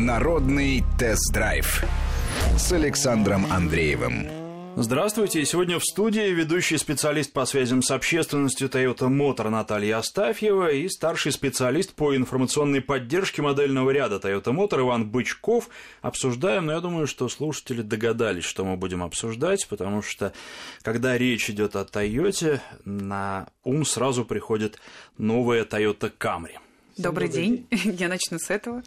Народный тест-драйв с Александром Андреевым. Здравствуйте. Сегодня в студии ведущий специалист по связям с общественностью Toyota Motor Наталья Астафьева и старший специалист по информационной поддержке модельного ряда Toyota Motor Иван Бычков. Обсуждаем, но я думаю, что слушатели догадались, что мы будем обсуждать, потому что когда речь идет о Toyota, на ум сразу приходит новая Toyota Camry. Добрый, Добрый день. день. Я начну с этого.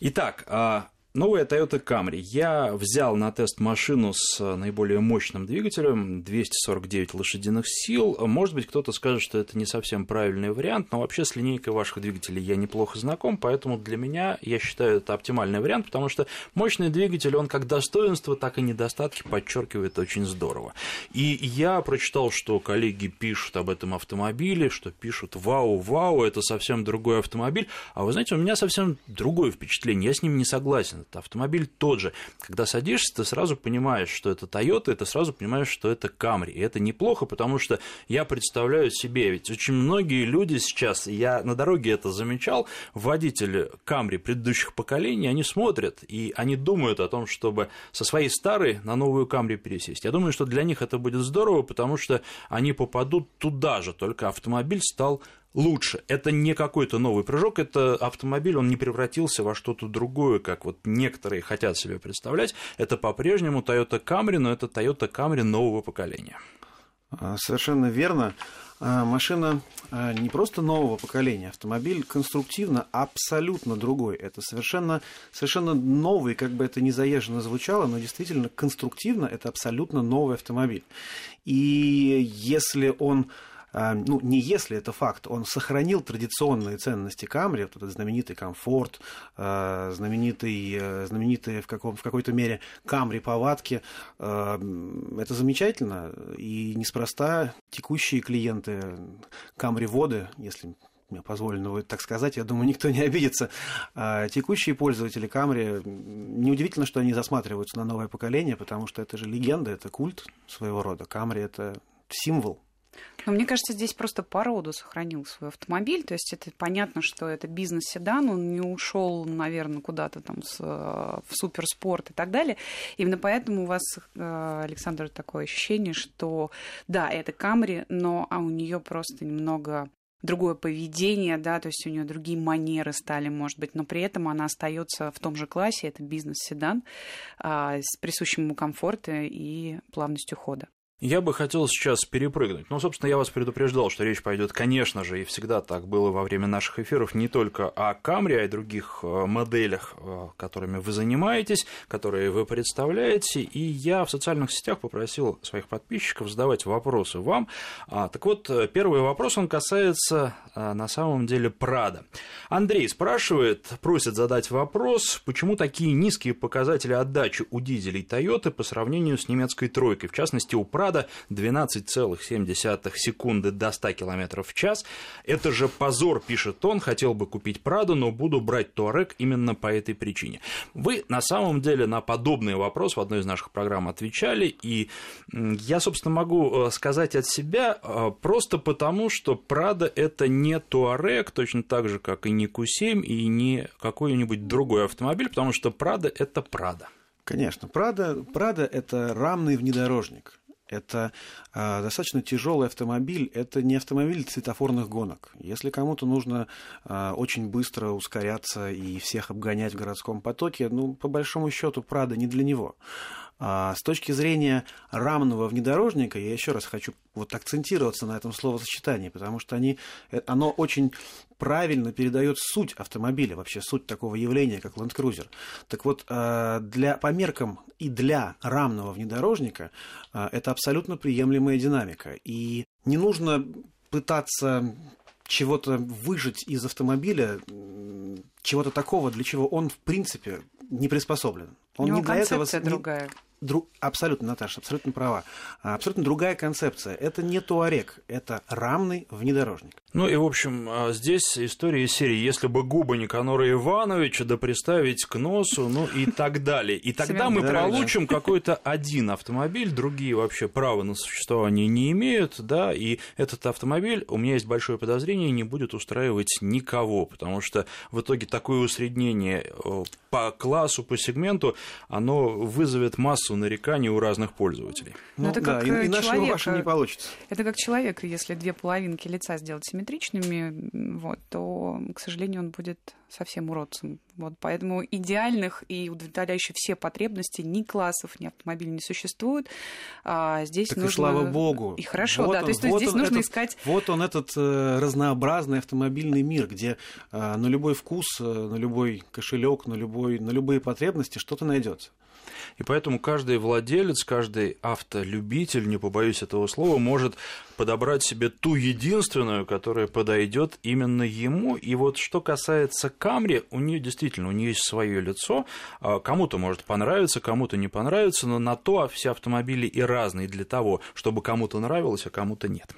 Итак, а, Новая Toyota Camry. Я взял на тест машину с э, наиболее мощным двигателем, 249 лошадиных сил. Может быть, кто-то скажет, что это не совсем правильный вариант, но вообще с линейкой ваших двигателей я неплохо знаком, поэтому для меня, я считаю, это оптимальный вариант, потому что мощный двигатель, он как достоинство, так и недостатки подчеркивает очень здорово. И я прочитал, что коллеги пишут об этом автомобиле, что пишут «Вау, вау, это совсем другой автомобиль», а вы знаете, у меня совсем другое впечатление, я с ним не согласен этот автомобиль тот же. Когда садишься, ты сразу понимаешь, что это Toyota, и ты сразу понимаешь, что это Camry. И это неплохо, потому что я представляю себе, ведь очень многие люди сейчас, я на дороге это замечал, водители Camry предыдущих поколений, они смотрят, и они думают о том, чтобы со своей старой на новую Camry пересесть. Я думаю, что для них это будет здорово, потому что они попадут туда же, только автомобиль стал лучше. Это не какой-то новый прыжок, это автомобиль, он не превратился во что-то другое, как вот некоторые хотят себе представлять. Это по-прежнему Toyota Camry, но это Toyota Camry нового поколения. А, совершенно верно. А, машина а, не просто нового поколения, автомобиль конструктивно абсолютно другой. Это совершенно, совершенно новый, как бы это ни заезженно звучало, но действительно конструктивно это абсолютно новый автомобиль. И если он ну, не если это факт, он сохранил традиционные ценности Камри, вот этот знаменитый комфорт, а, знаменитый, э, знаменитые в, каком, в какой-то мере Камри повадки. А, это замечательно, и неспроста текущие клиенты Камри воды, если мне позволено будет так сказать, я думаю, никто не обидится. А текущие пользователи Камри, неудивительно, что они засматриваются на новое поколение, потому что это же легенда, это культ своего рода. Камри – это символ но мне кажется, здесь просто по роду сохранил свой автомобиль. То есть это понятно, что это бизнес-седан, он не ушел, наверное, куда-то там с, в суперспорт и так далее. Именно поэтому у вас, э, Александр, такое ощущение, что да, это Камри, но а у нее просто немного другое поведение, да, то есть у нее другие манеры стали, может быть, но при этом она остается в том же классе, это бизнес-седан а, с присущим ему комфортом и плавностью хода. Я бы хотел сейчас перепрыгнуть. Ну, собственно, я вас предупреждал, что речь пойдет, конечно же, и всегда так было во время наших эфиров, не только о Камри, а и других э, моделях, э, которыми вы занимаетесь, которые вы представляете. И я в социальных сетях попросил своих подписчиков задавать вопросы вам. А, так вот, э, первый вопрос, он касается на самом деле Прада. Андрей спрашивает, просит задать вопрос, почему такие низкие показатели отдачи у дизелей Toyota по сравнению с немецкой тройкой, в частности, у Прада Прада 12,7 секунды до 100 км в час. Это же позор, пишет он, хотел бы купить Праду, но буду брать Туарек именно по этой причине. Вы на самом деле на подобный вопрос в одной из наших программ отвечали, и я, собственно, могу э, сказать от себя э, просто потому, что Прада это не Туарек, точно так же, как и не Q7 и не какой-нибудь другой автомобиль, потому что Прада это Прада. Конечно, Прада, Прада это рамный внедорожник. Это э, достаточно тяжелый автомобиль. Это не автомобиль светофорных гонок. Если кому-то нужно э, очень быстро ускоряться и всех обгонять в городском потоке, ну, по большому счету, Прада не для него. А с точки зрения рамного внедорожника, я еще раз хочу вот акцентироваться на этом словосочетании, потому что они, э, оно очень правильно передает суть автомобиля, вообще суть такого явления, как Land Cruiser. Так вот, а, для, по меркам и для рамного внедорожника а, это абсолютно приемлемая динамика. И не нужно пытаться чего-то выжить из автомобиля, чего-то такого, для чего он, в принципе, не приспособлен. Он не для этого... другая. Дру... Абсолютно, Наташа, абсолютно права. Абсолютно другая концепция. Это не туарек, это рамный внедорожник. Ну и, в общем, а, здесь история из серии «Если бы губы Никанора Ивановича, да приставить к носу», ну и так далее. И тогда мы получим какой-то один автомобиль, другие вообще права на существование не имеют, да, и этот автомобиль, у меня есть большое подозрение, не будет устраивать никого, потому что в итоге такое усреднение по классу, по сегменту, оно вызовет массу нареканий у разных пользователей. Ну, это как да, и, и вашего не получится. Это как человек, если две половинки лица сделать симметричными, вот, то, к сожалению, он будет совсем уродцем. Вот, поэтому идеальных и удовлетворяющих все потребности ни классов, ни автомобилей не существует. А здесь так нужно... и слава богу. И хорошо, вот да. Он, то есть вот здесь нужно этот, искать... Вот он, этот э, разнообразный автомобильный мир, где э, на любой вкус, э, на любой кошелек, на, любой, на любые потребности что-то найдется. И поэтому каждый владелец, каждый автолюбитель, не побоюсь этого слова, может подобрать себе ту единственную, которая подойдет именно ему. И вот что касается Камри, у нее действительно у нее есть свое лицо. А кому-то может понравиться, кому-то не понравится, но на то все автомобили и разные для того, чтобы кому-то нравилось, а кому-то нет.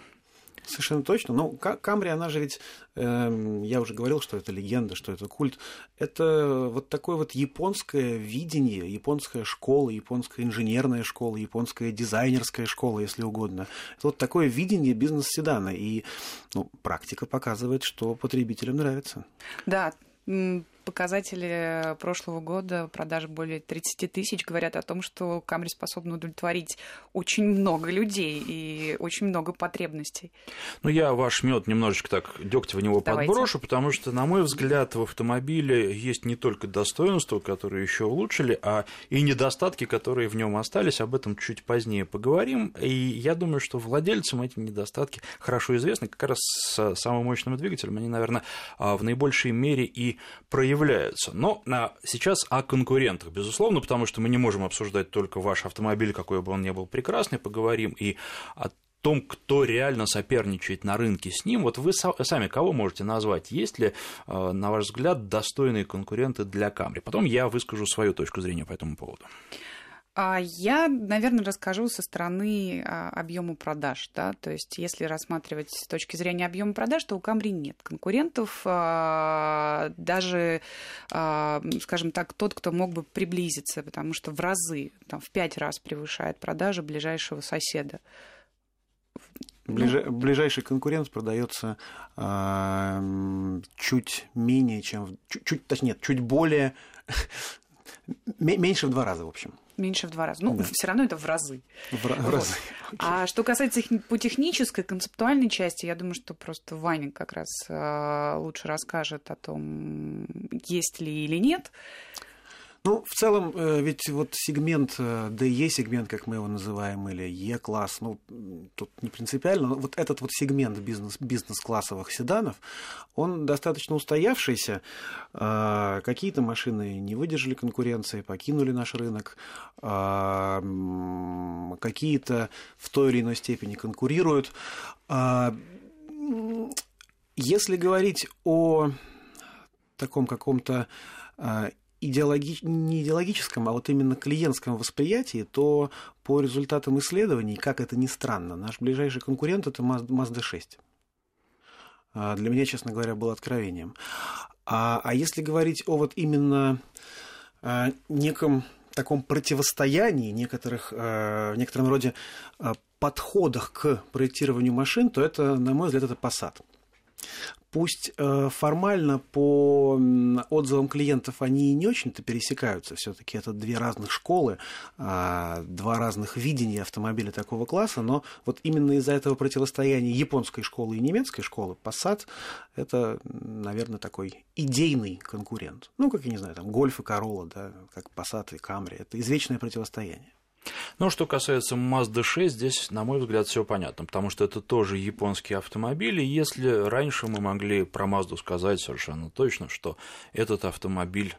Совершенно точно. Ну, Камри, она же ведь, э, я уже говорил, что это легенда, что это культ. Это вот такое вот японское видение, японская школа, японская инженерная школа, японская дизайнерская школа, если угодно. Это вот такое видение бизнес-седана. И ну, практика показывает, что потребителям нравится. Да, показатели прошлого года, продажи более 30 тысяч, говорят о том, что Камри способна удовлетворить очень много людей и очень много потребностей. Ну, я ваш мед немножечко так дегтя в него Давайте. подброшу, потому что, на мой взгляд, в автомобиле есть не только достоинства, которые еще улучшили, а и недостатки, которые в нем остались. Об этом чуть позднее поговорим. И я думаю, что владельцам эти недостатки хорошо известны. Как раз с самым мощным двигателем они, наверное, в наибольшей мере и проявляются являются. Но а, сейчас о конкурентах, безусловно, потому что мы не можем обсуждать только ваш автомобиль, какой бы он ни был прекрасный, поговорим и о том, кто реально соперничает на рынке с ним, вот вы сами кого можете назвать? Есть ли, а, на ваш взгляд, достойные конкуренты для Камри? Потом я выскажу свою точку зрения по этому поводу. А я, наверное, расскажу со стороны а, объема продаж. Да? То есть, если рассматривать с точки зрения объема продаж, то у Камри нет конкурентов. А, даже, скажем так, тот, кто мог бы приблизиться, потому что в разы, там, в пять раз превышает продажи ближайшего соседа. Ближай, ближайший конкурент продается э, чуть менее, чем чуть, чуть, точнее, нет, чуть более меньше в два раза, в общем. Меньше в два раза. Ну, да. все равно это в разы. В, вот. разы. А что касается по технической, концептуальной части, я думаю, что просто Ваня как раз э, лучше расскажет о том, есть ли или нет. Ну, в целом, э, ведь вот сегмент DE сегмент, как мы его называем, или E-класс, ну, тут не принципиально, но вот этот вот сегмент бизнес, бизнес-классовых седанов, он достаточно устоявшийся. А, какие-то машины не выдержали конкуренции, покинули наш рынок, а, какие-то в той или иной степени конкурируют. А, если говорить о таком каком-то идеологи... не идеологическом, а вот именно клиентском восприятии, то по результатам исследований, как это ни странно, наш ближайший конкурент это Mazda 6. А, для меня, честно говоря, было откровением. А, а если говорить о вот именно а, неком таком противостоянии, некоторых, в некотором роде подходах к проектированию машин, то это, на мой взгляд, это Passat. Пусть э, формально по отзывам клиентов они не очень-то пересекаются, все-таки это две разных школы, а, два разных видения автомобиля такого класса, но вот именно из-за этого противостояния японской школы и немецкой школы Passat это, наверное, такой идейный конкурент. Ну, как я не знаю, там Гольф и Corolla, да, как Passat и Camry, это извечное противостояние. Ну, что касается Mazda 6, здесь, на мой взгляд, все понятно, потому что это тоже японский автомобиль, и если раньше мы могли про Mazda сказать совершенно точно, что этот автомобиль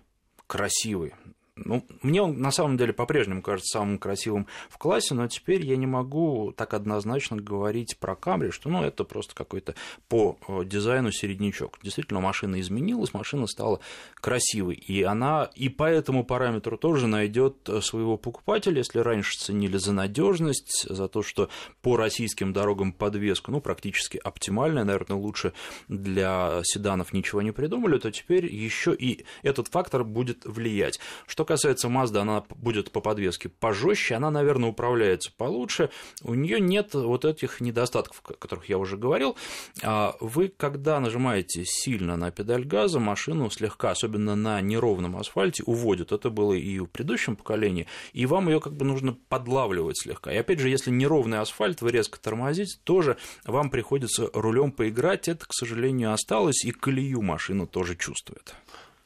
красивый, ну, мне он на самом деле по-прежнему кажется самым красивым в классе, но теперь я не могу так однозначно говорить про Камри, что ну, это просто какой-то по э, дизайну середнячок. Действительно, машина изменилась, машина стала красивой, и она и по этому параметру тоже найдет э, своего покупателя, если раньше ценили за надежность, за то, что по российским дорогам подвеска, ну, практически оптимальная, наверное, лучше для седанов ничего не придумали, то теперь еще и этот фактор будет влиять. Что касается Mazda, она будет по подвеске пожестче, она, наверное, управляется получше, у нее нет вот этих недостатков, о которых я уже говорил. А вы, когда нажимаете сильно на педаль газа, машину слегка, особенно на неровном асфальте, уводит. Это было и в предыдущем поколении, и вам ее как бы нужно подлавливать слегка. И опять же, если неровный асфальт, вы резко тормозите, тоже вам приходится рулем поиграть. Это, к сожалению, осталось, и колею машину тоже чувствует.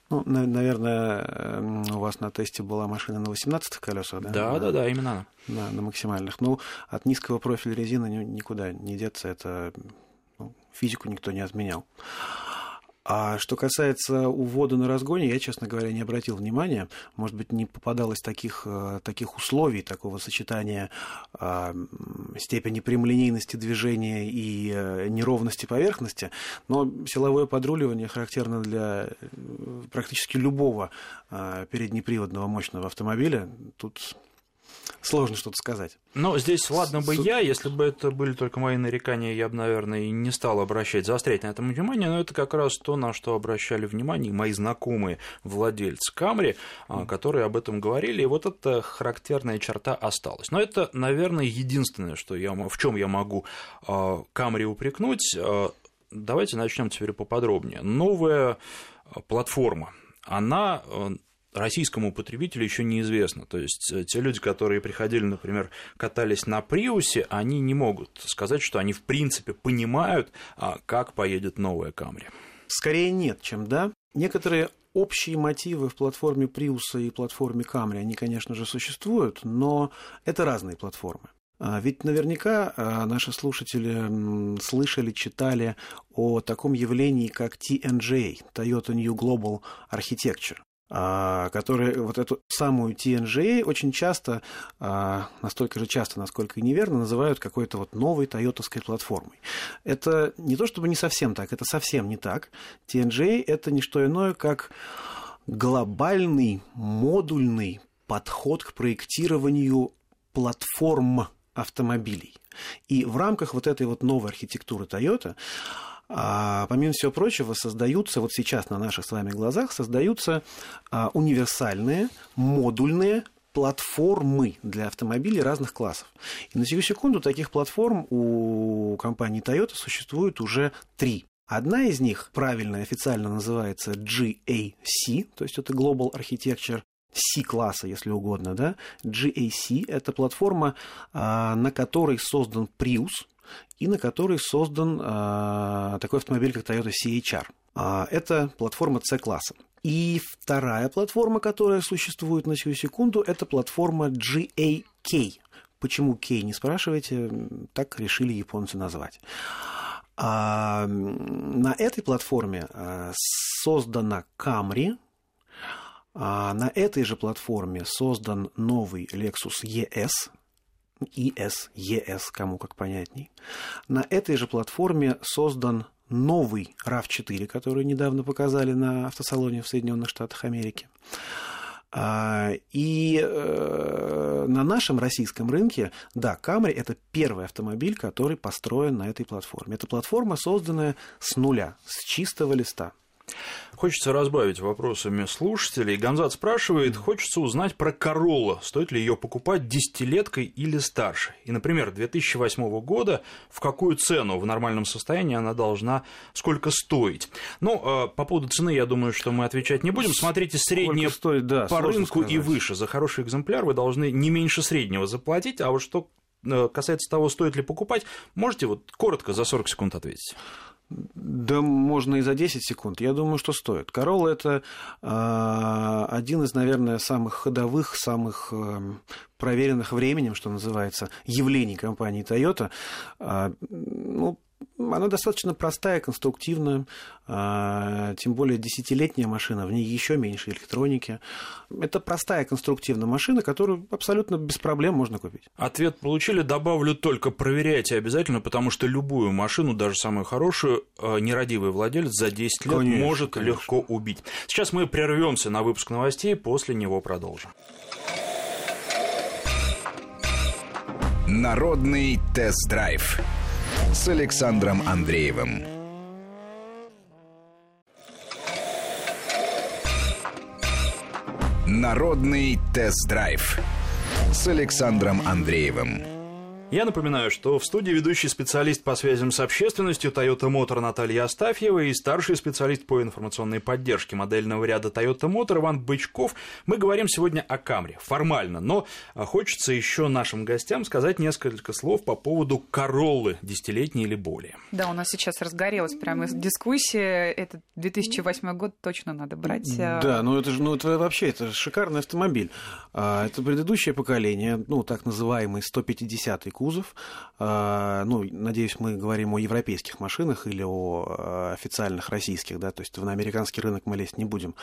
Ну, наверное, у вас на тесте была машина на 18 колесах, да? Да, на, да, да, именно она. На, на максимальных. Ну, от низкого профиля резины никуда не деться, это ну, физику никто не отменял. А что касается увода на разгоне, я, честно говоря, не обратил внимания. Может быть, не попадалось таких, э, таких условий, такого сочетания э, степени прямолинейности движения и э, неровности поверхности. Но силовое подруливание характерно для э, практически любого э, переднеприводного мощного автомобиля. Тут сложно что-то сказать. Но здесь, ладно бы С... я, если бы это были только мои нарекания, я бы, наверное, и не стал обращать, заострять на этом внимание, но это как раз то, на что обращали внимание мои знакомые владельцы Камри, mm. которые об этом говорили, и вот эта характерная черта осталась. Но это, наверное, единственное, что я, в чем я могу а, Камри упрекнуть. А, давайте начнем теперь поподробнее. Новая платформа, она российскому потребителю еще неизвестно. То есть э, те люди, которые приходили, например, катались на Приусе, они не могут сказать, что они в принципе понимают, а, как поедет новая Камри. Скорее нет, чем да. Некоторые общие мотивы в платформе Приуса и платформе Камри, они, конечно же, существуют, но это разные платформы. А ведь наверняка а, наши слушатели слышали, читали о таком явлении, как TNGA, Toyota New Global Architecture. А, которые вот эту самую TNGA очень часто, а, настолько же часто, насколько и неверно, называют какой-то вот новой тойотовской платформой. Это не то чтобы не совсем так, это совсем не так. TNGA – это не что иное, как глобальный модульный подход к проектированию платформ автомобилей. И в рамках вот этой вот новой архитектуры Toyota а, помимо всего прочего, создаются, вот сейчас на наших с вами глазах, создаются а, универсальные, модульные платформы для автомобилей разных классов. И на сию секунду таких платформ у компании Toyota существует уже три. Одна из них правильно официально называется GAC, то есть это Global Architecture C-класса, если угодно, да. GAC – это платформа, а, на которой создан Prius – и на которой создан а, такой автомобиль, как Toyota CHR. А, это платформа C-класса. И вторая платформа, которая существует на сию секунду, это платформа GAK. Почему K, не спрашивайте, так решили японцы назвать. А, на этой платформе а, создана Camry, а на этой же платформе создан новый Lexus ES, ИС, ЕС, кому как понятней. На этой же платформе создан новый RAV4, который недавно показали на автосалоне в Соединенных Штатах Америки. А, и э, на нашем российском рынке, да, Camry – это первый автомобиль, который построен на этой платформе. Это платформа, созданная с нуля, с чистого листа. Хочется разбавить вопросами слушателей. Гонзат спрашивает, хочется узнать про Королла. Стоит ли ее покупать десятилеткой или старше? И, например, 2008 года в какую цену в нормальном состоянии она должна сколько стоить? Ну, а, по поводу цены, я думаю, что мы отвечать не будем. Смотрите среднее стоит, да, по рынку сказать. и выше. За хороший экземпляр вы должны не меньше среднего заплатить, а вот что э, касается того, стоит ли покупать, можете вот коротко за 40 секунд ответить. Да можно и за 10 секунд. Я думаю, что стоит. Королла это э, один из, наверное, самых ходовых, самых э, проверенных временем, что называется, явлений компании Toyota. Э, ну, она достаточно простая, конструктивная, а, тем более десятилетняя машина, в ней еще меньше электроники. Это простая конструктивная машина, которую абсолютно без проблем можно купить. Ответ получили, добавлю только проверяйте обязательно, потому что любую машину, даже самую хорошую, а, нерадивый владелец за 10 лет конечно, может конечно. легко убить. Сейчас мы прервемся на выпуск новостей, после него продолжим. Народный тест-драйв с Александром Андреевым. Народный тест-драйв с Александром Андреевым. Я напоминаю, что в студии ведущий специалист по связям с общественностью Toyota Motor Наталья Астафьева и старший специалист по информационной поддержке модельного ряда Toyota Motor Иван Бычков. Мы говорим сегодня о Камре, формально, но хочется еще нашим гостям сказать несколько слов по поводу Короллы десятилетней или более. Да, у нас сейчас разгорелась прямо дискуссия. Этот 2008 год точно надо брать. А, да, ну это же ну, это вообще это шикарный автомобиль. А, это предыдущее поколение, ну так называемый 150-й кузов. А, ну, надеюсь, мы говорим о европейских машинах или о а, официальных российских, да, то есть на американский рынок мы лезть не будем.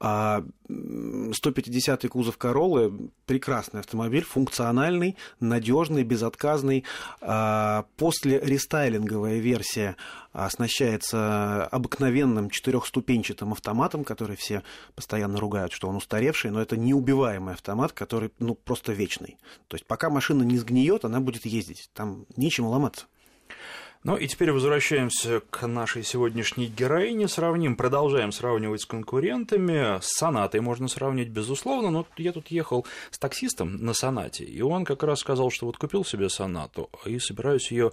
150-й а, кузов Короллы прекрасный автомобиль, функциональный, надежный, безотказный. После рестайлинговая версия оснащается обыкновенным четырехступенчатым автоматом, который все постоянно ругают, что он устаревший, но это неубиваемый автомат, который ну, просто вечный. То есть пока машина не сгниет, она будет ездить. Там нечему ломаться. Ну и теперь возвращаемся к нашей сегодняшней героине. Сравним, продолжаем сравнивать с конкурентами. С Сонатой можно сравнить, безусловно, но я тут ехал с таксистом на Сонате, и он как раз сказал, что вот купил себе Сонату и собираюсь ее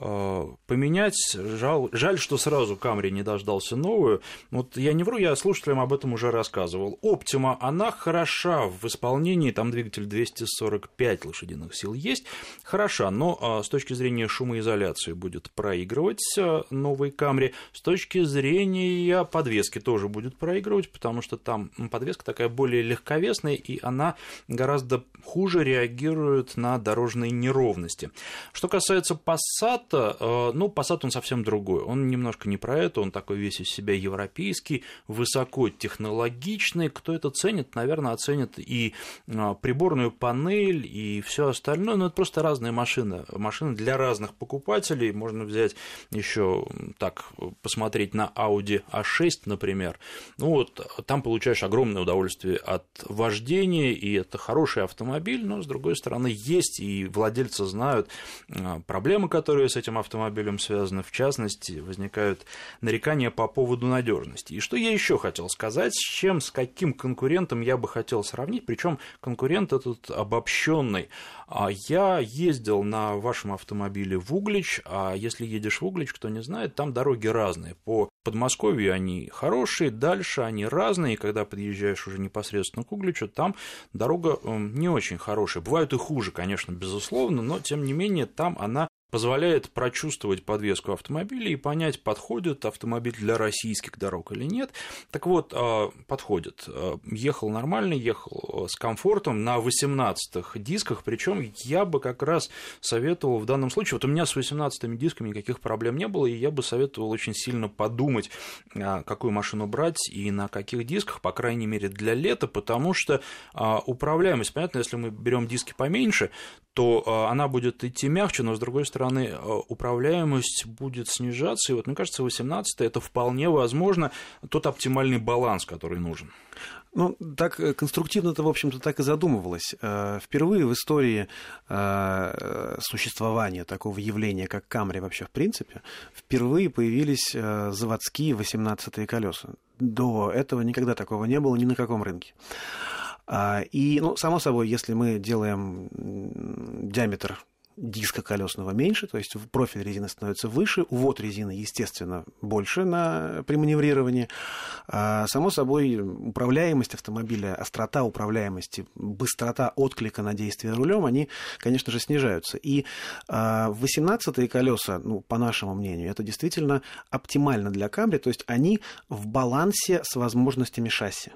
э, поменять. Жаль, жаль, что сразу Камри не дождался новую. Вот я не вру, я слушателям об этом уже рассказывал. Оптима, она хороша в исполнении, там двигатель 245 лошадиных сил есть, хороша, но э, с точки зрения шумоизоляции будет будет проигрывать э, новой Камри. С точки зрения подвески тоже будет проигрывать, потому что там подвеска такая более легковесная, и она гораздо хуже реагирует на дорожные неровности. Что касается Passat, э, ну, Passat он совсем другой. Он немножко не про это, он такой весь из себя европейский, высокотехнологичный. Кто это ценит, наверное, оценит и э, приборную панель, и все остальное. Но это просто разные машины. Машины для разных покупателей. Можно можно взять еще так, посмотреть на Audi A6, например. Ну вот, там получаешь огромное удовольствие от вождения, и это хороший автомобиль, но, с другой стороны, есть, и владельцы знают а, проблемы, которые с этим автомобилем связаны. В частности, возникают нарекания по поводу надежности. И что я еще хотел сказать, с чем, с каким конкурентом я бы хотел сравнить, причем конкурент этот обобщенный. А я ездил на вашем автомобиле в Углич, а если едешь в Углич, кто не знает, там дороги разные. По Подмосковью они хорошие, дальше они разные, и когда подъезжаешь уже непосредственно к Угличу, там дорога эм, не очень хорошая. Бывают и хуже, конечно, безусловно, но тем не менее там она позволяет прочувствовать подвеску автомобиля и понять, подходит автомобиль для российских дорог или нет. Так вот, а, подходит. А, ехал нормально, ехал с комфортом на 18 дисках, причем я бы как раз советовал в данном случае, вот у меня с 18 дисками никаких проблем не было, и я бы советовал очень сильно подумать, а, какую машину брать и на каких дисках, по крайней мере, для лета, потому что управляемость, понятно, если мы берем диски поменьше, то она будет идти мягче, но с другой стороны, стороны, э, управляемость будет снижаться, и вот, мне кажется, 18 это вполне возможно тот оптимальный баланс, который нужен. Ну, так э, конструктивно-то, в общем-то, так и задумывалось. Э, впервые в истории существования такого явления, как Камри вообще в принципе, впервые появились заводские 18-е колеса. До этого никогда такого не было ни на каком рынке. А, и, ну, само собой, если мы делаем диаметр диска колесного меньше, то есть профиль резины становится выше, увод резины, естественно, больше на, при маневрировании. А, само собой, управляемость автомобиля, острота управляемости, быстрота отклика на действие рулем, они, конечно же, снижаются. И а, 18-е колеса, ну, по нашему мнению, это действительно оптимально для Камри, то есть они в балансе с возможностями шасси.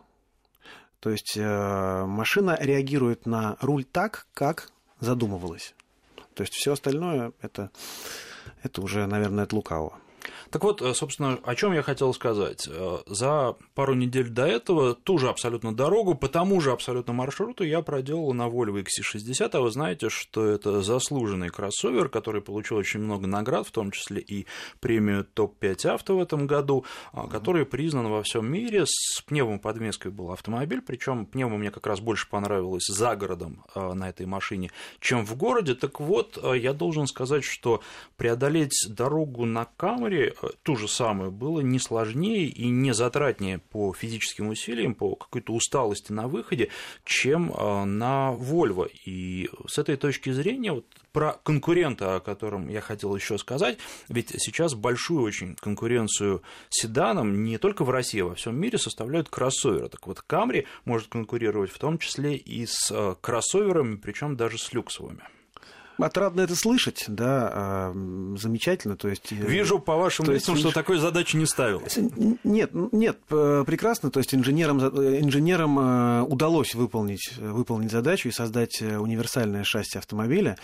То есть э, машина реагирует на руль так, как задумывалась. То есть все остальное это это уже, наверное, от лукавого. Так вот, э, собственно, о чем я хотел сказать. Э, за пару недель до этого ту же абсолютно дорогу, по тому же абсолютно маршруту я проделал на Volvo XC60, а вы знаете, что это заслуженный кроссовер, который получил очень много наград, в том числе и премию топ-5 авто в этом году, а, который признан во всем мире. С пневмоподвеской был автомобиль, причем пневма мне как раз больше понравилась за городом э, на этой машине, чем в городе. Так вот, я должен сказать, что преодолеть дорогу на Камри ту же самую было не сложнее и не затратнее по физическим усилиям, по какой-то усталости на выходе, чем а, на Volvo. И с этой точки зрения вот про конкурента, о котором я хотел еще сказать, ведь сейчас большую очень конкуренцию седанам не только в России, а во всем мире составляют кроссоверы. Так вот, Camry может конкурировать в том числе и с а, кроссоверами, причем даже с люксовыми. Отрадно это слышать, да, а, замечательно. То есть, э, Вижу по вашим то лицам, что такой задачи не ставилось. Нет, нет, прекрасно. То есть инженерам, инженерам э, удалось выполнить, выполнить задачу и создать э, универсальное шасси автомобиля.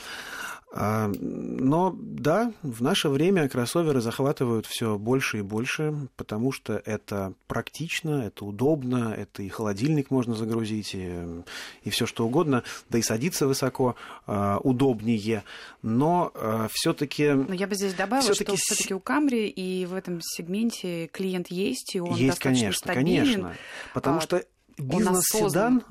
А, но да, в наше время кроссоверы захватывают все больше и больше, потому что это практично, это удобно, это и холодильник можно загрузить, и, и все что угодно, да и садиться высоко а, удобнее. Но а, все-таки. Но я бы здесь добавила, всё-таки... что все-таки у Камри и в этом сегменте клиент есть, и он есть, достаточно конечно, стабилен. Конечно, потому что бизнес-седан,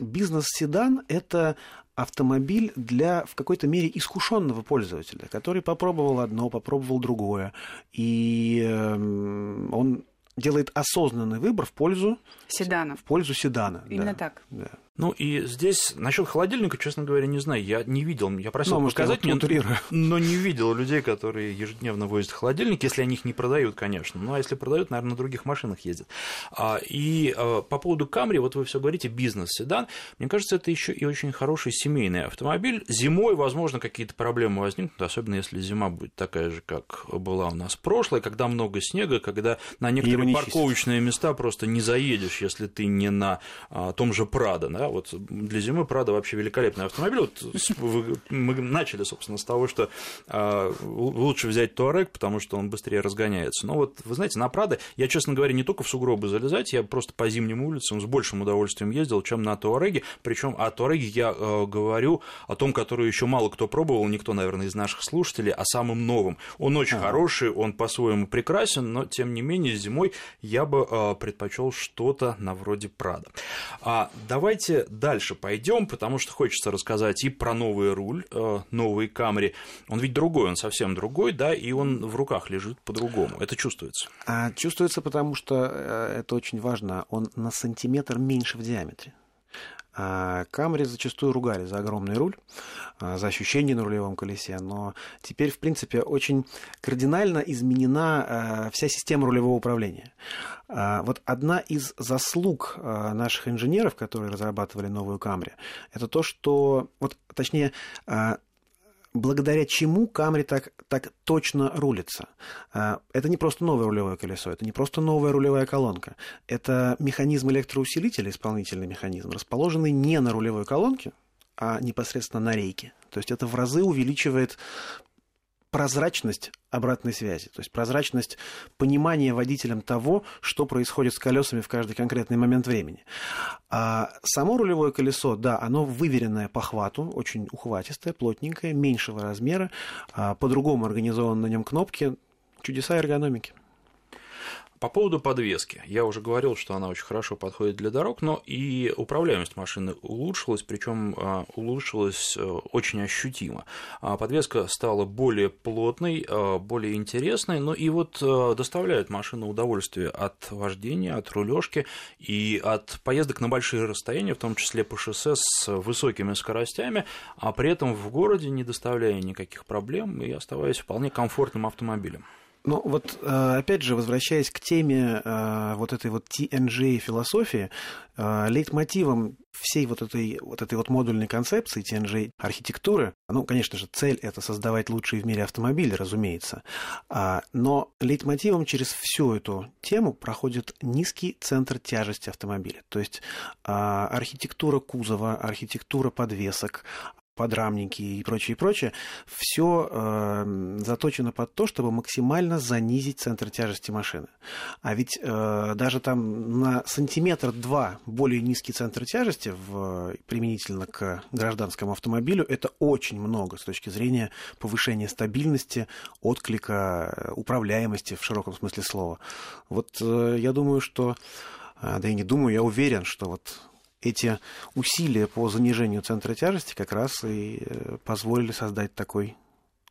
бизнес-седан это автомобиль для в какой-то мере искушенного пользователя, который попробовал одно, попробовал другое, и эм, он делает осознанный выбор в пользу седана. В пользу седана. Именно да. так. Да. Ну и здесь насчет холодильника, честно говоря, не знаю. Я не видел, я просил ну, показать мне, но не видел людей, которые ежедневно возят холодильник, если они их не продают, конечно. Ну а если продают, наверное, на других машинах ездят. А, и а, по поводу Камри, вот вы все говорите бизнес-седан. Мне кажется, это еще и очень хороший семейный автомобиль. Зимой, возможно, какие-то проблемы возникнут, особенно если зима будет такая же, как была у нас прошлой, когда много снега, когда на некоторые парковочные места просто не заедешь, если ты не на а, том же Прадо, да, вот для зимы Прада вообще великолепный автомобиль. Вот мы начали, собственно, с того, что а, лучше взять Туарек, потому что он быстрее разгоняется. Но вот, вы знаете, на Прада я, честно говоря, не только в сугробы залезать, я просто по зимним улицам с большим удовольствием ездил, чем на Туареге. Причем о Туареге я а, говорю о том, который еще мало кто пробовал, никто, наверное, из наших слушателей, о самом новом. Он очень ага. хороший, он по-своему прекрасен, но тем не менее зимой я бы а, предпочел что-то на вроде Прада. А давайте давайте дальше пойдем, потому что хочется рассказать и про новый руль, э, новый Камри. Он ведь другой, он совсем другой, да, и он в руках лежит по-другому. Это чувствуется? А, чувствуется, потому что э, это очень важно. Он на сантиметр меньше в диаметре. А Камри зачастую ругали за огромный руль, а, за ощущение на рулевом колесе, но теперь, в принципе, очень кардинально изменена а, вся система рулевого управления. Вот одна из заслуг наших инженеров, которые разрабатывали новую Камри, это то, что, вот, точнее, благодаря чему Камри так, так точно рулится. А, это не просто новое рулевое колесо, это не просто новая рулевая колонка. Это механизм электроусилителя, исполнительный механизм, расположенный не на рулевой колонке, а непосредственно на рейке. То есть это в разы увеличивает прозрачность обратной связи, то есть прозрачность понимания водителем того, что происходит с колесами в каждый конкретный момент времени. А само рулевое колесо, да, оно выверенное по хвату, очень ухватистое, плотненькое, меньшего размера, а по-другому организованы на нем кнопки, чудеса эргономики. По поводу подвески. Я уже говорил, что она очень хорошо подходит для дорог, но и управляемость машины улучшилась, причем а, улучшилась э, очень ощутимо. А подвеска стала более плотной, а, более интересной, но и вот э, доставляет машину удовольствие от вождения, от рулежки и от поездок на большие расстояния, в том числе по шоссе с высокими скоростями, а при этом в городе не доставляя никаких проблем и оставаясь вполне комфортным автомобилем. Ну вот, э, опять же, возвращаясь к теме э, вот этой вот TNG философии, э, лейтмотивом всей вот этой вот, этой вот модульной концепции TNG архитектуры, ну, конечно же, цель это создавать лучшие в мире автомобили, разумеется, а, но лейтмотивом через всю эту тему проходит низкий центр тяжести автомобиля, то есть а, архитектура кузова, архитектура подвесок, подрамники и прочее, и прочее, все э, заточено под то, чтобы максимально занизить центр тяжести машины. А ведь э, даже там на сантиметр-два более низкий центр тяжести в, применительно к гражданскому автомобилю, это очень много с точки зрения повышения стабильности, отклика, управляемости в широком смысле слова. Вот э, я думаю, что, э, да и не думаю, я уверен, что вот эти усилия по занижению центра тяжести как раз и э, позволили создать такой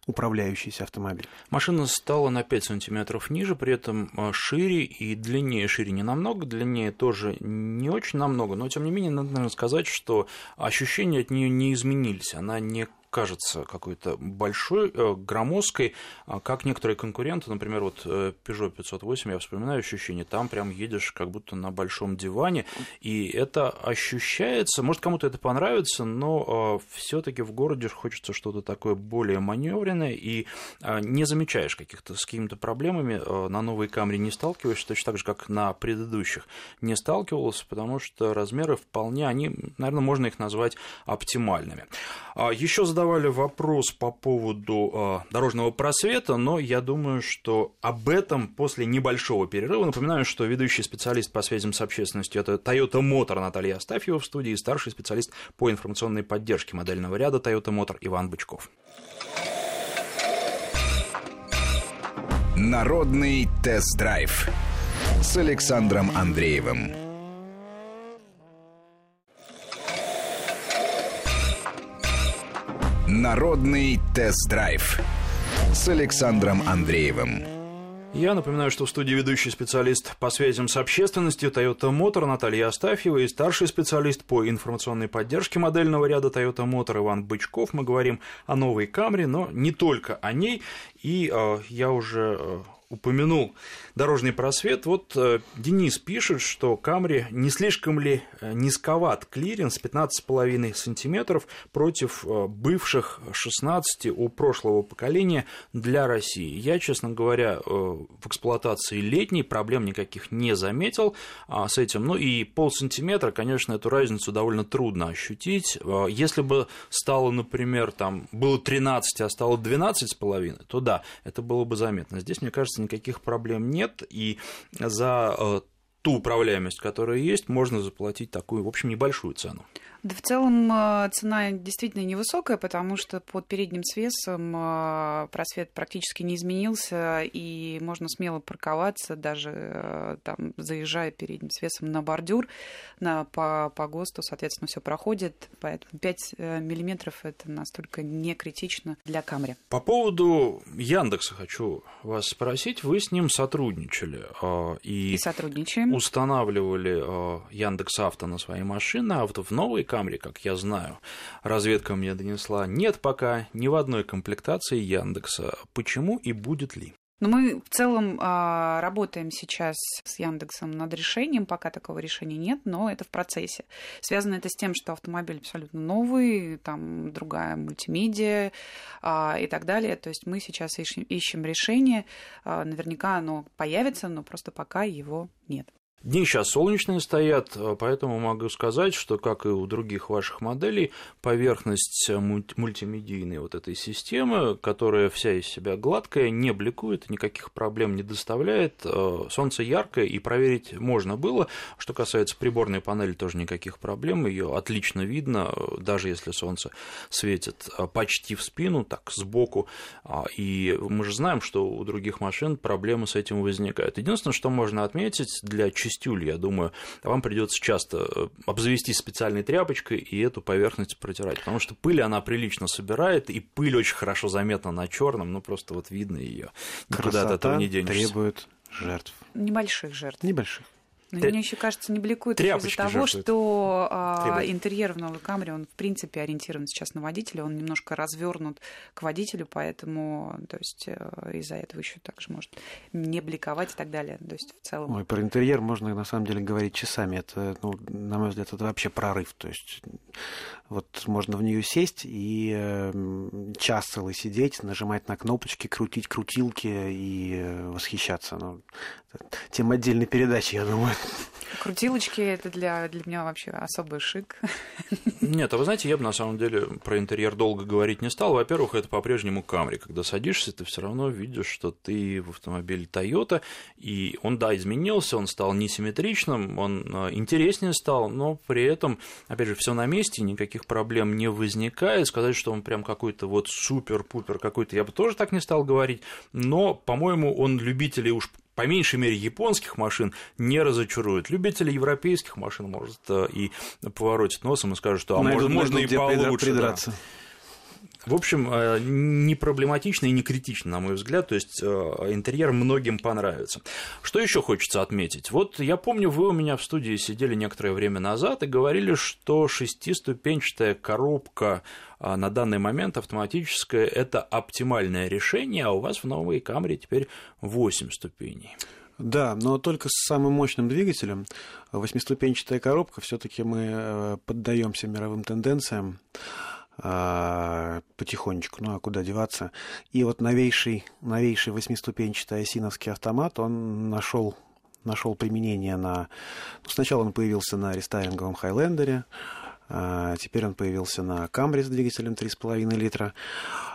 управляющийся автомобиль. Машина стала на 5 сантиметров ниже, при этом э, шире и длиннее. Шире не намного, длиннее тоже не очень намного, но тем не менее надо наверное, сказать, что ощущения от нее не изменились. Она не кажется какой-то большой, э, громоздкой, а как некоторые конкуренты, например, вот э, Peugeot 508, я вспоминаю ощущение, там прям едешь как будто на большом диване, и это ощущается, может, кому-то это понравится, но э, все таки в городе хочется что-то такое более маневренное, и не замечаешь каких-то с какими-то проблемами, на новой камере не сталкиваешься, точно так же, как на предыдущих не сталкивался, потому что размеры вполне, они, наверное, можно их назвать оптимальными. А Еще задавали задавали вопрос по поводу э, дорожного просвета, но я думаю, что об этом после небольшого перерыва. Напоминаю, что ведущий специалист по связям с общественностью это Toyota Motor Наталья Астафьева в студии и старший специалист по информационной поддержке модельного ряда Toyota Motor Иван Бычков. Народный тест-драйв с Александром Андреевым. Народный тест-драйв с Александром Андреевым. Я напоминаю, что в студии ведущий специалист по связям с общественностью Toyota Motor Наталья Астафьева и старший специалист по информационной поддержке модельного ряда Toyota Motor Иван Бычков. Мы говорим о новой Камре, но не только о ней. И э, я уже э, упомянул дорожный просвет. Вот э, Денис пишет, что Camry не слишком ли э, низковат клиренс 15,5 сантиметров против э, бывших 16 у прошлого поколения для России. Я, честно говоря, в эксплуатации летней проблем никаких не заметил а, с этим. Ну и полсантиметра, конечно, эту разницу довольно трудно ощутить. Если бы стало, например, там было 13, а стало 12,5, то да, это было бы заметно. Здесь, мне кажется, никаких проблем нет, и за э, ту управляемость, которая есть, можно заплатить такую, в общем, небольшую цену. Да в целом э, цена действительно невысокая, потому что под передним свесом э, просвет практически не изменился, и можно смело парковаться, даже э, там, заезжая передним свесом на бордюр, на, по, по ГОСТу, соответственно, все проходит, поэтому 5 миллиметров это настолько не критично для камеры. По поводу Яндекса хочу вас спросить. Вы с ним сотрудничали и, и сотрудничаем. устанавливали Яндекс Авто на свои машины, а вот в новой Камри, как я знаю, разведка мне донесла, нет пока ни в одной комплектации Яндекса. Почему и будет ли? Но мы в целом а, работаем сейчас с Яндексом над решением, пока такого решения нет, но это в процессе. Связано это с тем, что автомобиль абсолютно новый, там другая мультимедиа а, и так далее. То есть мы сейчас ищем, ищем решение. А, наверняка оно появится, но просто пока его нет. Дни сейчас солнечные стоят, э, поэтому могу сказать, что, как и у других ваших моделей, поверхность мультимедийной вот этой системы, которая вся из себя гладкая, не бликует, никаких проблем не доставляет. Э, солнце яркое, и проверить можно было. Что касается приборной панели, тоже никаких проблем, ее отлично видно, э, даже если солнце светит почти в спину, так, сбоку. А, и мы же знаем, что у других машин проблемы с этим возникают. Единственное, что можно отметить для чистюль, я думаю, вам придется часто э, обзавестись специальной тряпочкой и эту поверхность протирать, потому что пыль она прилично собирает, и пыль очень хорошо заметна на черном, ну просто вот видно ее. Никуда от этого не денешься. требует жертв. Небольших жертв. Небольших. Но Т... мне еще кажется, не бликует из-за того, жертвует. что а, интерьер в новой камере, он в принципе ориентирован сейчас на водителя, он немножко развернут к водителю, поэтому то есть э, из-за этого еще также может не бликовать и так далее. То есть в целом. Ой, про интерьер можно на самом деле говорить часами. Это, ну, на мой взгляд, это вообще прорыв. То есть вот можно в нее сесть и э, час целый сидеть, нажимать на кнопочки, крутить крутилки и э, восхищаться. Ну, тем отдельной передачи, я думаю. Крутилочки это для, для меня вообще особый шик. Нет, а вы знаете, я бы на самом деле про интерьер долго говорить не стал. Во-первых, это по-прежнему Камри. Когда садишься, ты все равно видишь, что ты в автомобиле Toyota, и он, да, изменился, он стал несимметричным, он э, интереснее стал, но при этом, опять же, все на месте, никаких проблем не возникает. Сказать, что он прям какой-то вот супер-пупер какой-то, я бы тоже так не стал говорить, но, по-моему, он любителей уж по меньшей мере, японских машин не разочарует. Любители европейских машин, может, э, и поворотит носом и скажет, что а Найдут, можно, можно и получше. Придраться. Да. В общем, э, не проблематично и не критично, на мой взгляд. То есть э, интерьер многим понравится. Что еще хочется отметить? Вот я помню, вы у меня в студии сидели некоторое время назад и говорили, что шестиступенчатая коробка э, на данный момент автоматическая – это оптимальное решение, а у вас в новой камере теперь 8 ступеней. Да, но только с самым мощным двигателем. Восьмиступенчатая коробка, все-таки мы поддаемся мировым тенденциям. А, потихонечку, ну а куда деваться. И вот новейший, новейший восьмиступенчатый осиновский автомат, он нашел нашел применение на... Ну, сначала он появился на рестайлинговом Хайлендере, теперь он появился на Камри с двигателем 3,5 литра.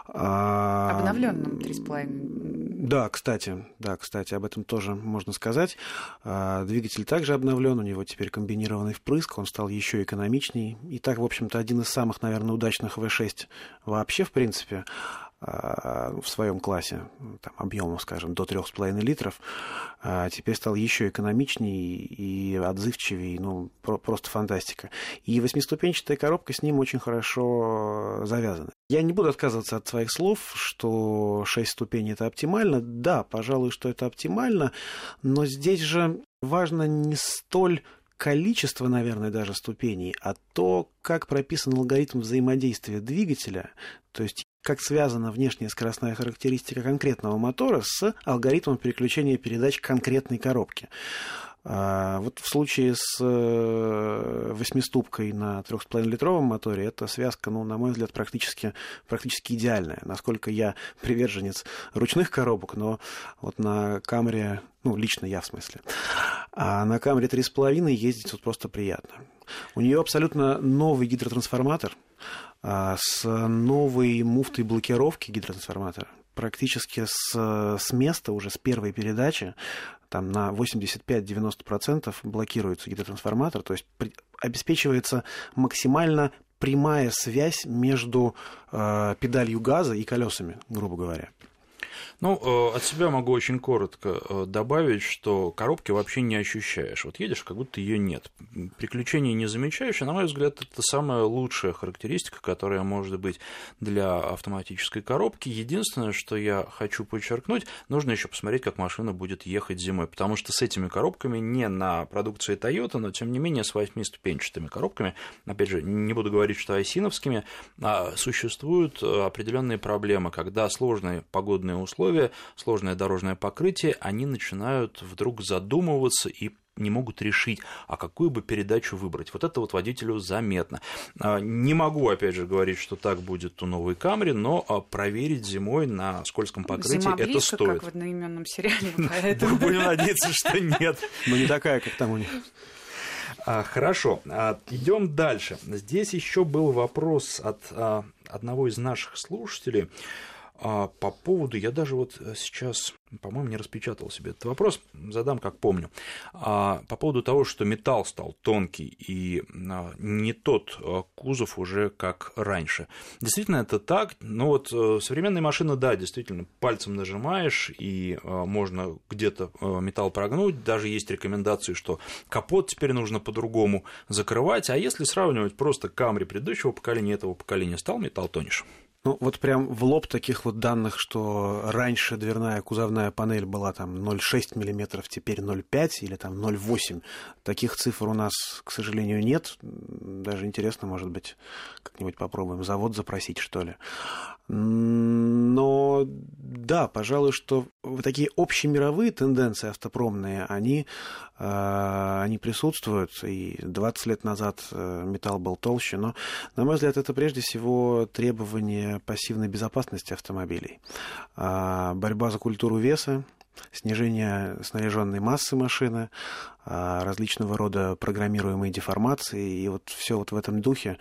А, Обновленным 3,5. Да, кстати, да, кстати, об этом тоже можно сказать. А, двигатель также обновлен, у него теперь комбинированный впрыск, он стал еще экономичней. И так, в общем-то, один из самых, наверное, удачных V6 вообще, в принципе. А, в своем классе, там, объемом, скажем, до 3,5 литров, а теперь стал еще экономичнее и отзывчивее, ну, просто фантастика. И восьмиступенчатая коробка с ним очень хорошо завязана. Я не буду отказываться от своих слов, что 6 ступеней это оптимально. Да, пожалуй, что это оптимально, но здесь же важно не столь количество, наверное, даже ступеней, а то, как прописан алгоритм взаимодействия двигателя, то есть как связана внешняя скоростная характеристика конкретного мотора с алгоритмом переключения передач конкретной коробки. А вот в случае с э, восьмиступкой на 3,5-литровом моторе эта связка, ну, на мой взгляд, практически, практически идеальная. Насколько я приверженец ручных коробок, но вот на камере, ну, лично я в смысле, а на камере 3,5 ездить вот просто приятно. У нее абсолютно новый гидротрансформатор, а, с новой муфтой блокировки гидротрансформатора практически с, с места, уже с первой передачи, там на 85-90% блокируется гидротрансформатор, то есть обеспечивается максимально прямая связь между э, педалью газа и колесами, грубо говоря. Ну, э, от себя могу очень коротко э, добавить, что коробки вообще не ощущаешь. Вот едешь, как будто ее нет. Приключений не замечаешь, и, на мой взгляд, это самая лучшая характеристика, которая может быть для автоматической коробки. Единственное, что я хочу подчеркнуть, нужно еще посмотреть, как машина будет ехать зимой, потому что с этими коробками не на продукции Toyota, но тем не менее с восьмиступенчатыми коробками, опять же, не буду говорить, что осиновскими, а существуют определенные проблемы, когда сложные погодные условия условия, сложное дорожное покрытие, они начинают вдруг задумываться и не могут решить, а какую бы передачу выбрать. Вот это вот водителю заметно. А, не могу, опять же, говорить, что так будет у новой Камри, но а, проверить зимой на скользком покрытии Зима это близко, стоит. как в одноименном сериале, поэтому... Будем надеяться, что нет. Но не такая, как там у них. А, хорошо, идем дальше. Здесь еще был вопрос от одного из наших слушателей. А по поводу, я даже вот э, сейчас, по-моему, не распечатал себе этот вопрос, задам, как помню. А, по поводу того, что металл стал тонкий и а, не тот а, кузов уже, как раньше. Действительно, это так, но вот а, современные машины, да, действительно, пальцем нажимаешь, и можно где-то металл прогнуть, даже есть рекомендации, что капот теперь нужно по-другому закрывать, а если сравнивать просто Камри предыдущего поколения этого поколения, стал металл тоньше. Ну, вот прям в лоб таких вот данных, что раньше дверная кузовная панель была там 0,6 мм, теперь 0,5 или там 0,8. Таких цифр у нас, к сожалению, нет. Даже интересно, может быть, как-нибудь попробуем завод запросить, что ли. Но да, пожалуй, что такие общемировые тенденции автопромные, они, э, они присутствуют. И 20 лет назад э, металл был толще, но, на мой взгляд, это прежде всего требование пассивной безопасности автомобилей. А, борьба за культуру веса, снижение снаряженной массы машины, а, различного рода программируемые деформации, и вот все вот в этом духе.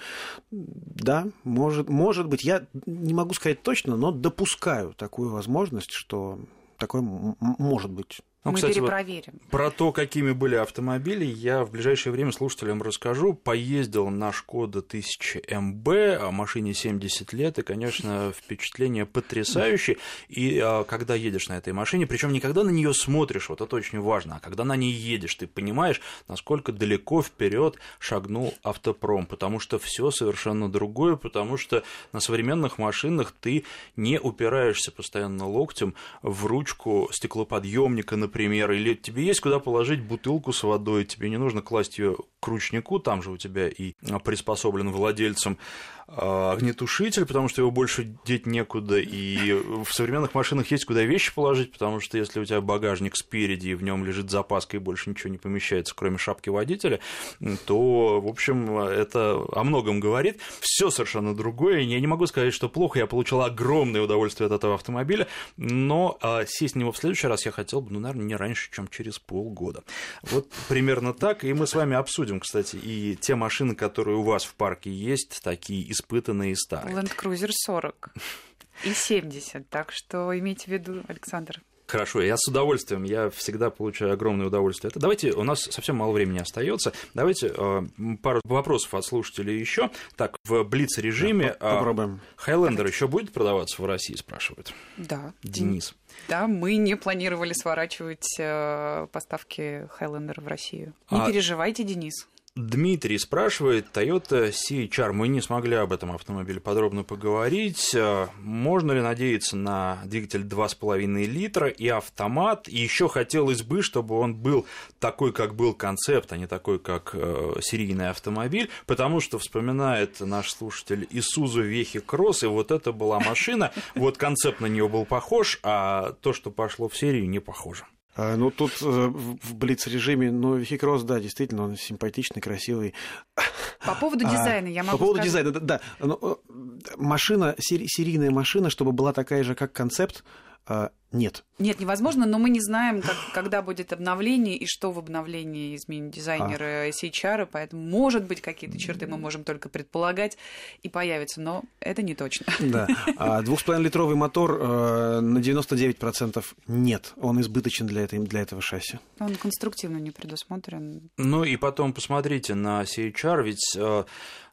Да, может, может быть, я не могу сказать точно, но допускаю такую возможность, что такое может быть. Ну, Мы кстати, перепроверим. Вот про то, какими были автомобили, я в ближайшее время слушателям расскажу. Поездил на Шкода 1000 МБ, о машине 70 лет, и, конечно, впечатление потрясающее. И а, когда едешь на этой машине, причем не когда на нее смотришь, вот это очень важно, а когда на ней едешь, ты понимаешь, насколько далеко вперед шагнул автопром, потому что все совершенно другое, потому что на современных машинах ты не упираешься постоянно локтем в ручку стеклоподъемника, например, например, или тебе есть куда положить бутылку с водой, тебе не нужно класть ее к ручнику, там же у тебя и приспособлен владельцем. а, огнетушитель, потому что его больше деть некуда, и в современных машинах есть куда вещи положить, потому что если у тебя багажник спереди, и в нем лежит запаска, и больше ничего не помещается, кроме шапки водителя, то, в общем, это о многом говорит. Все совершенно другое. Я не могу сказать, что плохо, я получил огромное удовольствие от этого автомобиля, но а, сесть в него в следующий раз я хотел бы, ну, наверное, не раньше, чем через полгода. Вот примерно так, и мы с вами обсудим, кстати, и те машины, которые у вас в парке есть, такие испытанные и старые. Land Cruiser 40 и 70, так что имейте в виду, Александр. Хорошо, я с удовольствием, я всегда получаю огромное удовольствие. Это давайте, у нас совсем мало времени остается. Давайте э, пару вопросов от слушателей еще. Так, в блиц режиме да, попробуем. Хайлендер еще будет продаваться в России, спрашивают. Да. Денис. Да, мы не планировали сворачивать э, поставки Хайлендера в Россию. Не а... переживайте, Денис. Дмитрий спрашивает, Toyota CHR, мы не смогли об этом автомобиле подробно поговорить. Э, можно ли надеяться на двигатель 2,5 литра и автомат? И еще хотелось бы, чтобы он был такой, как был концепт, а не такой, как э, серийный автомобиль, потому что вспоминает наш слушатель Isuzu Вехи Кросс, и вот это была машина, вот концепт на нее был похож, а то, что пошло в серию, не похоже. А, ну, тут э, в блиц-режиме, ну, Вихикросс, да, действительно, он симпатичный, красивый. По поводу а, дизайна, я могу По поводу сказать... дизайна, да, да. Но, э, машина, серийная машина, чтобы была такая же, как концепт, нет. Нет, невозможно, но мы не знаем, как, когда будет обновление и что в обновлении изменит дизайнеры а. CHR, поэтому, может быть, какие-то черты мы можем только предполагать и появятся, но это не точно. Да. А двухсполовинолитровый мотор э, на 99% нет, он избыточен для, этой, для этого шасси. Он конструктивно не предусмотрен. Ну и потом посмотрите на CHR, ведь э,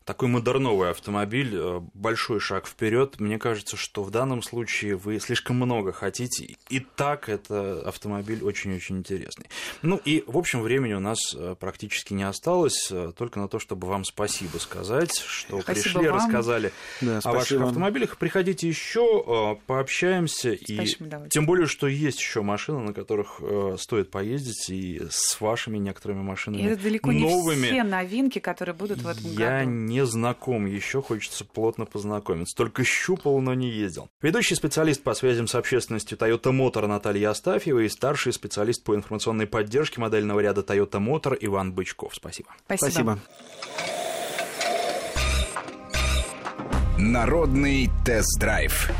такой модерновый автомобиль, э, большой шаг вперед. Мне кажется, что в данном случае вы слишком много хотите. И так это автомобиль очень-очень интересный. Ну и, в общем, времени у нас э, практически не осталось, э, только на то, чтобы вам спасибо сказать, что спасибо пришли, вам. рассказали да, о ваших вам. автомобилях. Приходите еще, пообщаемся. Спасибо, и тем более, что есть еще машины, на которых стоит поездить, и с вашими некоторыми машинами. И это далеко новыми. не все новинки, которые будут в этом Я году не знаком, еще хочется плотно познакомиться. Только щупал, но не ездил. Ведущий специалист по связям с общественностью Toyota Motor Наталья Астафьева и старший специалист по информационной поддержке модельного ряда Toyota Motor Иван Бычков. Спасибо. Спасибо. Спасибо. Народный тест-драйв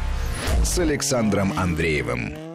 с Александром Андреевым.